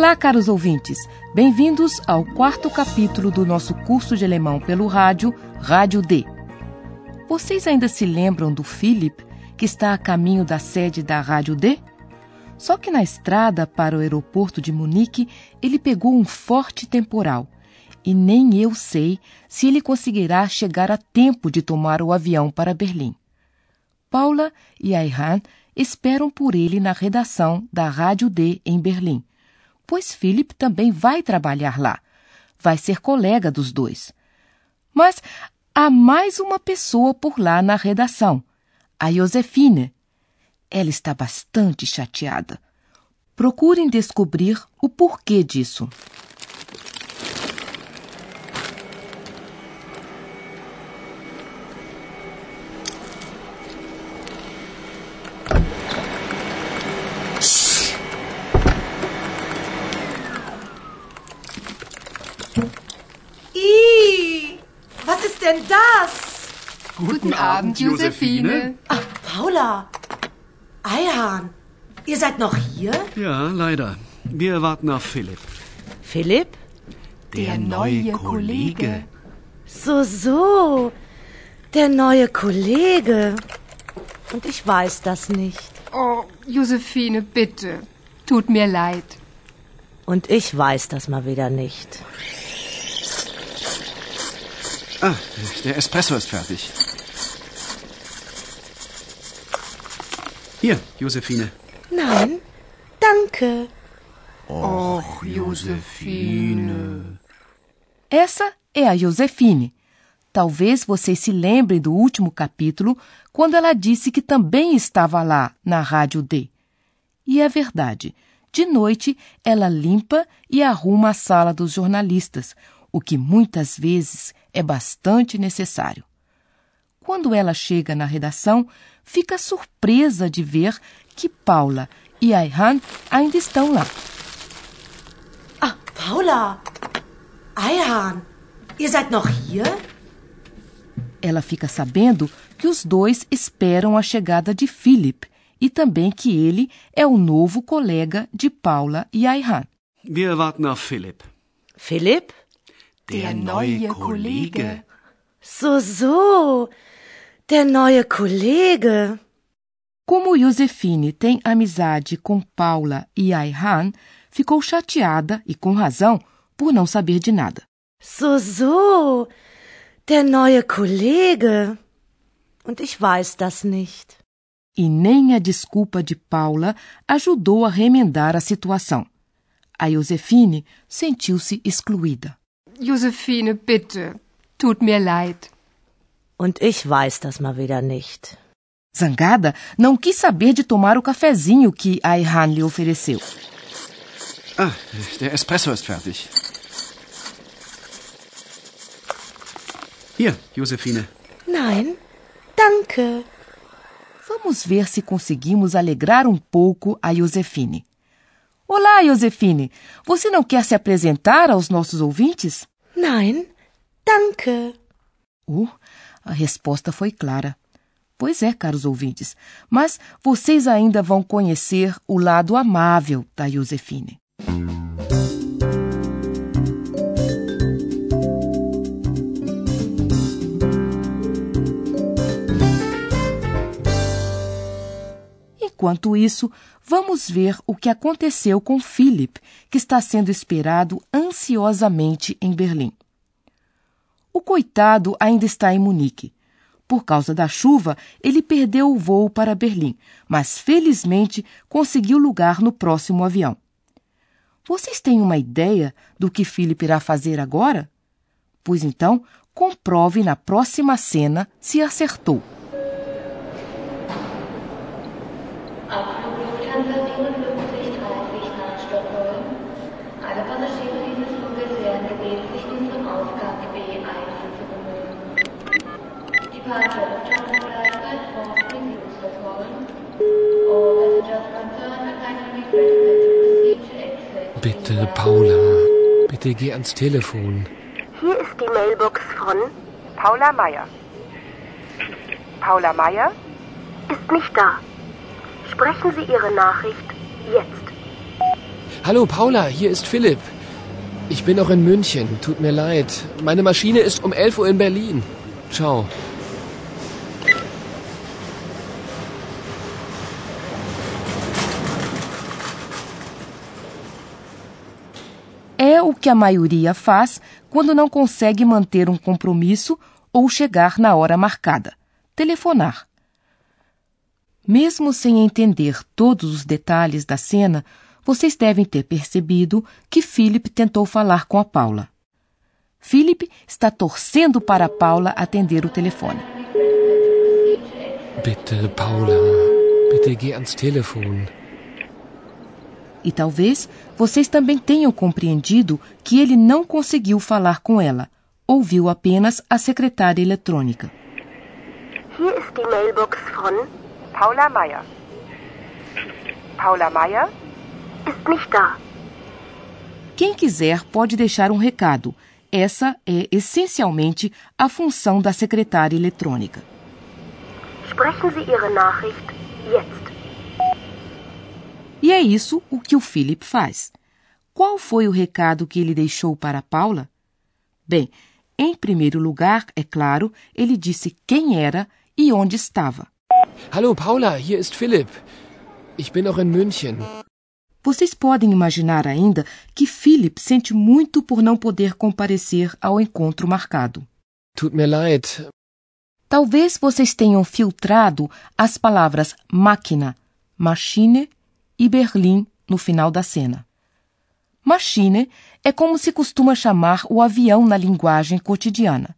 Olá, caros ouvintes. Bem-vindos ao quarto capítulo do nosso curso de alemão pelo rádio, Rádio D. Vocês ainda se lembram do Philip, que está a caminho da sede da Rádio D? Só que na estrada para o aeroporto de Munique, ele pegou um forte temporal. E nem eu sei se ele conseguirá chegar a tempo de tomar o avião para Berlim. Paula e Ayhan esperam por ele na redação da Rádio D em Berlim pois Philip também vai trabalhar lá. Vai ser colega dos dois. Mas há mais uma pessoa por lá na redação, a Josefine. Ela está bastante chateada. Procurem descobrir o porquê disso. Denn das? Guten, Abend, Josephine. Ach, Paula. Eihahn, ihr seid noch hier? Ja, leider. Wir warten auf Philipp. Philipp? Der, neue Kollege. So, so. Der neue Kollege. Und ich weiß das nicht. Oh, Josephine, bitte. Tut mir leid. Und ich weiß das mal wieder nicht. Ah, der Espresso ist fertig. Hier, Josephine. Nein, danke. Och, Josephine. Essa é a Josefine. Talvez vocês se lembrem do último capítulo, quando ela disse que também estava lá na Rádio D. E é verdade. De noite, ela limpa e arruma a sala dos jornalistas, o que muitas vezes é bastante necessário. Quando ela chega na redação, fica surpresa de ver que Paula e Ayhan ainda estão lá. Ah, Paula! Ayhan, ihr seid noch hier? Ela fica sabendo que os dois esperam a chegada de Philip e também que ele é o novo colega de Paula e Ayhan. Wir warten auf Philipp. Philipp? Der, neue Kollege. So, so. Der neue Kollege. Como Josefine tem amizade com Paula e Ayhan, ficou chateada, e com razão, por não saber de nada. So, so. Der neue Kollege. Und ich weiß das nicht. E nem a desculpa de Paula ajudou a remendar a situação. A Josefine sentiu-se excluída. Josephine, bitte. Tut mir leid. Und ich weiß das mal wieder nicht. Zangada, não quis saber de tomar o cafezinho que Ayhan lhe ofereceu. Ah, der Espresso ist fertig. Hier, Josephine. Nein, danke. Vamos ver se conseguimos alegrar um pouco a Josefine. Olá, Josefine. Você não quer se apresentar aos nossos ouvintes? Nein, danke. Uh, a resposta foi clara. Pois é, caros ouvintes, mas vocês ainda vão conhecer o lado amável da Josefine. Enquanto isso, vamos ver o que aconteceu com Philip, que está sendo esperado ansiosamente em Berlim. O coitado ainda está em Munique. Por causa da chuva, ele perdeu o voo para Berlim, mas felizmente conseguiu lugar no próximo avião. Vocês têm uma ideia do que Philip irá fazer agora? Pois então, comprove na próxima cena se acertou. Bitte, Paula, bitte geh ans Telefon. Hier ist die Mailbox von Paula Meier. Paula Meier ist nicht da. Sprechen Sie Ihre Nachricht jetzt. Hallo Paula, hier ist Philipp. Ich bin noch in München, tut mir leid. Meine Maschine ist um 11 Uhr in Berlin. Ciao. É o que a maioria faz quando não consegue manter um compromisso ou chegar na hora marcada: telefonar. Mesmo sem entender todos os detalhes da cena, vocês devem ter percebido que Philip tentou falar com a Paula. Philip está torcendo para Paula atender o telefone. Bitte, Paula. Bitte geh ans Telefon. E talvez vocês também tenham compreendido que ele não conseguiu falar com ela, ouviu apenas a secretária eletrônica. Hier ist die Mailbox von Paula Meier. Paula Meier? Ist nicht da. Quem quiser pode deixar um recado. Essa é essencialmente a função da secretária eletrônica. Sprechen Sie Ihre Nachricht jetzt. E é isso o que o Philip faz. Qual foi o recado que ele deixou para Paula? Bem, em primeiro lugar, é claro, ele disse quem era e onde estava. Hallo Paula, hier ist Philipp. Ich bin noch in München. Vocês podem imaginar ainda que Philip sente muito por não poder comparecer ao encontro marcado. Tut mir leid. Talvez vocês tenham filtrado as palavras máquina, machine e Berlim no final da cena. Machine é como se costuma chamar o avião na linguagem cotidiana.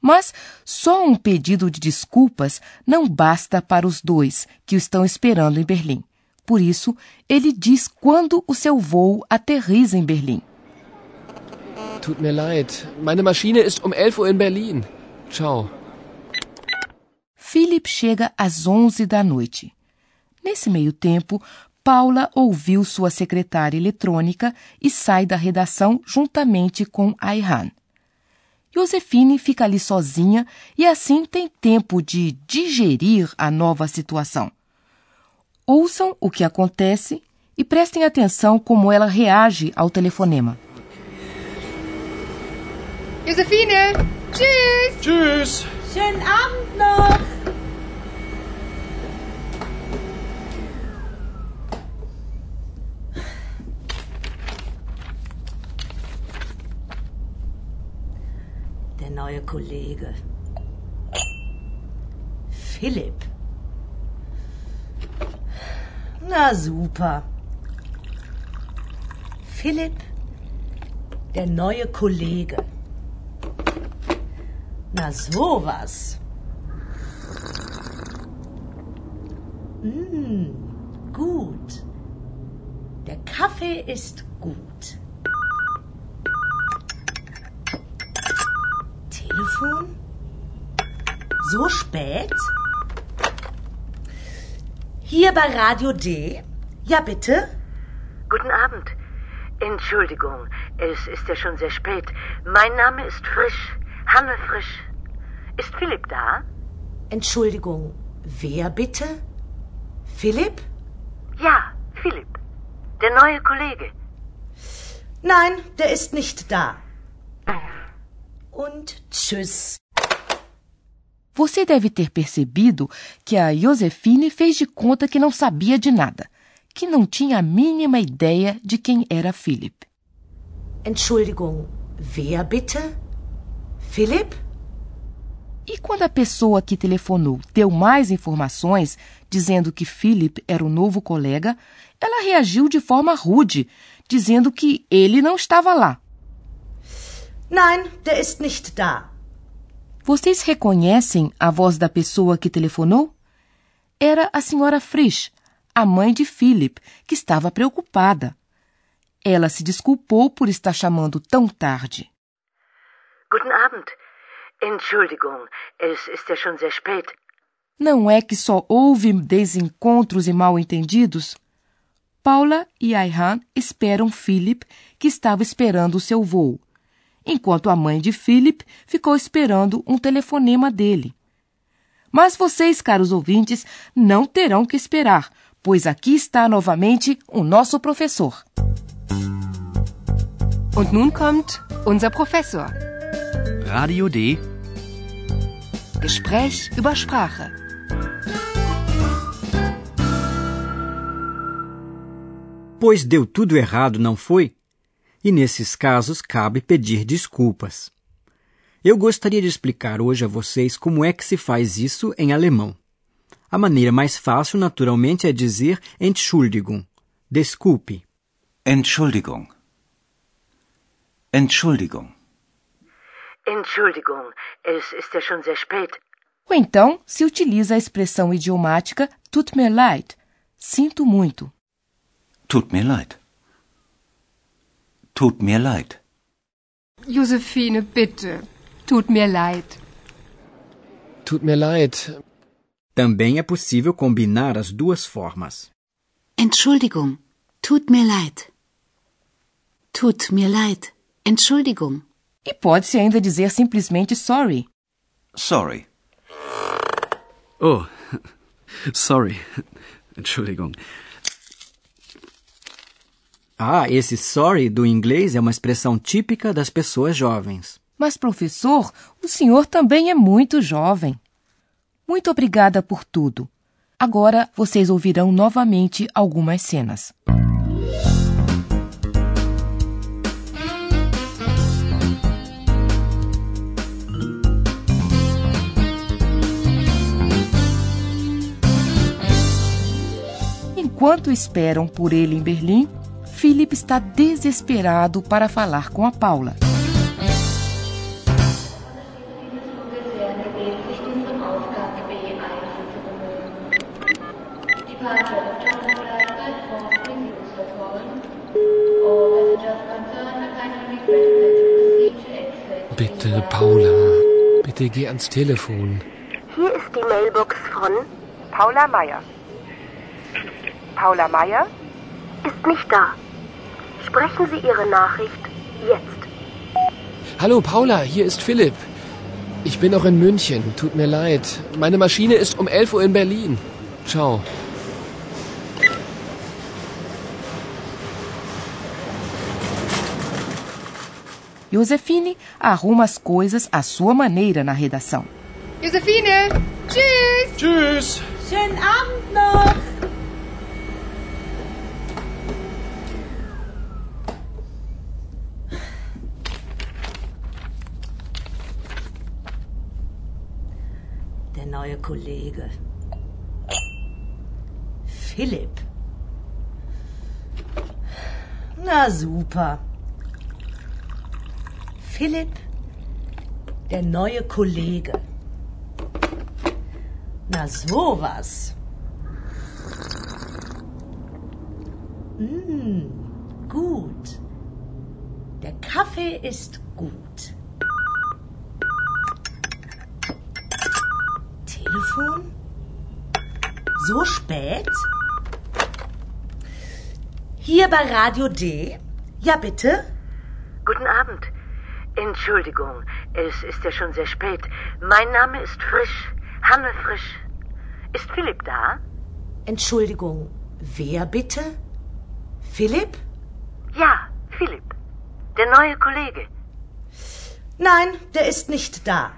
Mas só um pedido de desculpas não basta para os dois que o estão esperando em Berlim. Por isso, ele diz quando o seu voo aterriza em Berlim. Tut mir leid. Meine Maschine ist um 11 Uhr in Berlin. Ciao. Philip chega às 11 da noite. Nesse meio tempo, Paula ouviu sua secretária eletrônica e sai da redação juntamente com Ayhan. Josefine fica ali sozinha e assim tem tempo de digerir a nova situação. Ouçam o que acontece e prestem atenção como ela reage ao telefonema. Josephine! Tschüss! Tschüss. Schönen Abend noch. Neue Kollege. Philipp. Na super. Philipp, der neue Kollege. Na sowas. Mm, gut. Der Kaffee ist gut. Telefon? So spät? Hier bei Radio D? Ja, bitte? Guten Abend. Entschuldigung, es ist ja schon sehr spät. Mein Name ist Frisch. Hanne Frisch. Ist Philipp da? Entschuldigung, wer bitte? Philipp? Ja, Philipp. Der neue Kollege. Nein, der ist nicht da. Und tschüss. Você deve ter percebido que a Josefine fez de conta que não sabia de nada, que não tinha a mínima ideia de quem era Philip. Entschuldigung, wer bitte? Philipp? E quando a pessoa que telefonou deu mais informações, dizendo que Philip era o novo colega, ela reagiu de forma rude, dizendo que ele não estava lá. Nein, der ist nicht da. Vocês reconhecem a voz da pessoa que telefonou? Era a senhora Frisch, a mãe de Philip, que estava preocupada. Ela se desculpou por estar chamando tão tarde. Guten Abend. Entschuldigung, es ist ja schon sehr spät. Não é que só houve desencontros e mal-entendidos? Paula e Ayhan esperam Philip, que estava esperando o seu voo, enquanto a mãe de Philip ficou esperando um telefonema dele. Mas vocês, caros ouvintes, não terão que esperar, pois aqui está novamente o nosso professor. Und nun kommt unser Professor. Radio D. Gespräch über Sprache. Pois deu tudo errado, não foi? E nesses casos cabe pedir desculpas. Eu gostaria de explicar hoje a vocês como é que se faz isso em alemão. A maneira mais fácil, naturalmente, é dizer Entschuldigung. Desculpe. Entschuldigung. Entschuldigung. Entschuldigung, es ist ja schon sehr spät. Ou então se utiliza a expressão idiomática tut mir leid. Sinto muito. Tut mir leid. Tut mir leid. Josephine, bitte. Tut mir leid. Tut mir leid. Também é possível combinar as duas formas. Entschuldigung. Tut mir leid. Tut mir leid. Entschuldigung. E pode-se ainda dizer simplesmente sorry. Sorry. Oh, sorry. Entschuldigung. Ah, esse sorry do inglês é uma expressão típica das pessoas jovens. Mas, professor, o senhor também é muito jovem. Muito obrigada por tudo. Agora vocês ouvirão novamente algumas cenas. Enquanto esperam por ele em Berlim, Philip está desesperado para falar com a Paula. Bitte, Paula. Bitte geh ans Telefon. Hier ist die Mailbox von Paula Meier. Paula Meier? ist nicht da. Sprechen Sie Ihre Nachricht jetzt. Hallo, Paula, hier ist Philipp. Ich bin noch in München. Tut mir leid. Meine Maschine ist um 11 Uhr in Berlin. Ciao. Josefine arruma as coisas à sua maneira na redação. Josephine, tschüss. Tschüss. Schönen Abend noch. Neue Kollege. Philipp. Na super. Philipp, der neue Kollege. Na sowas. Mm, gut. Der Kaffee ist gut. Telefon? So spät? Hier bei Radio D? Ja, bitte? Guten Abend. Entschuldigung, es ist ja schon sehr spät. Mein Name ist Frisch, Hanne Frisch. Ist Philipp da? Entschuldigung, wer bitte? Philipp? Ja, Philipp. Der neue Kollege. Nein, der ist nicht da.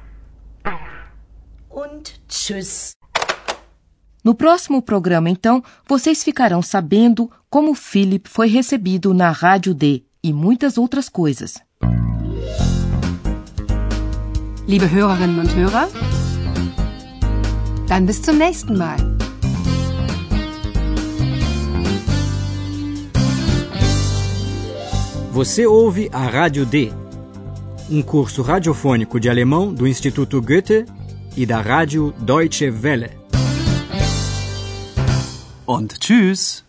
Und tschüss. No próximo programa, então, vocês ficarão sabendo como Philip foi recebido na Rádio D e muitas outras coisas. Liebe Hörerinnen und Hörer, dann bis zum nächsten Mal. Você ouve a Rádio D, um curso radiofônico de alemão do Instituto Goethe e da Rádio Deutsche Welle. Und tschüss.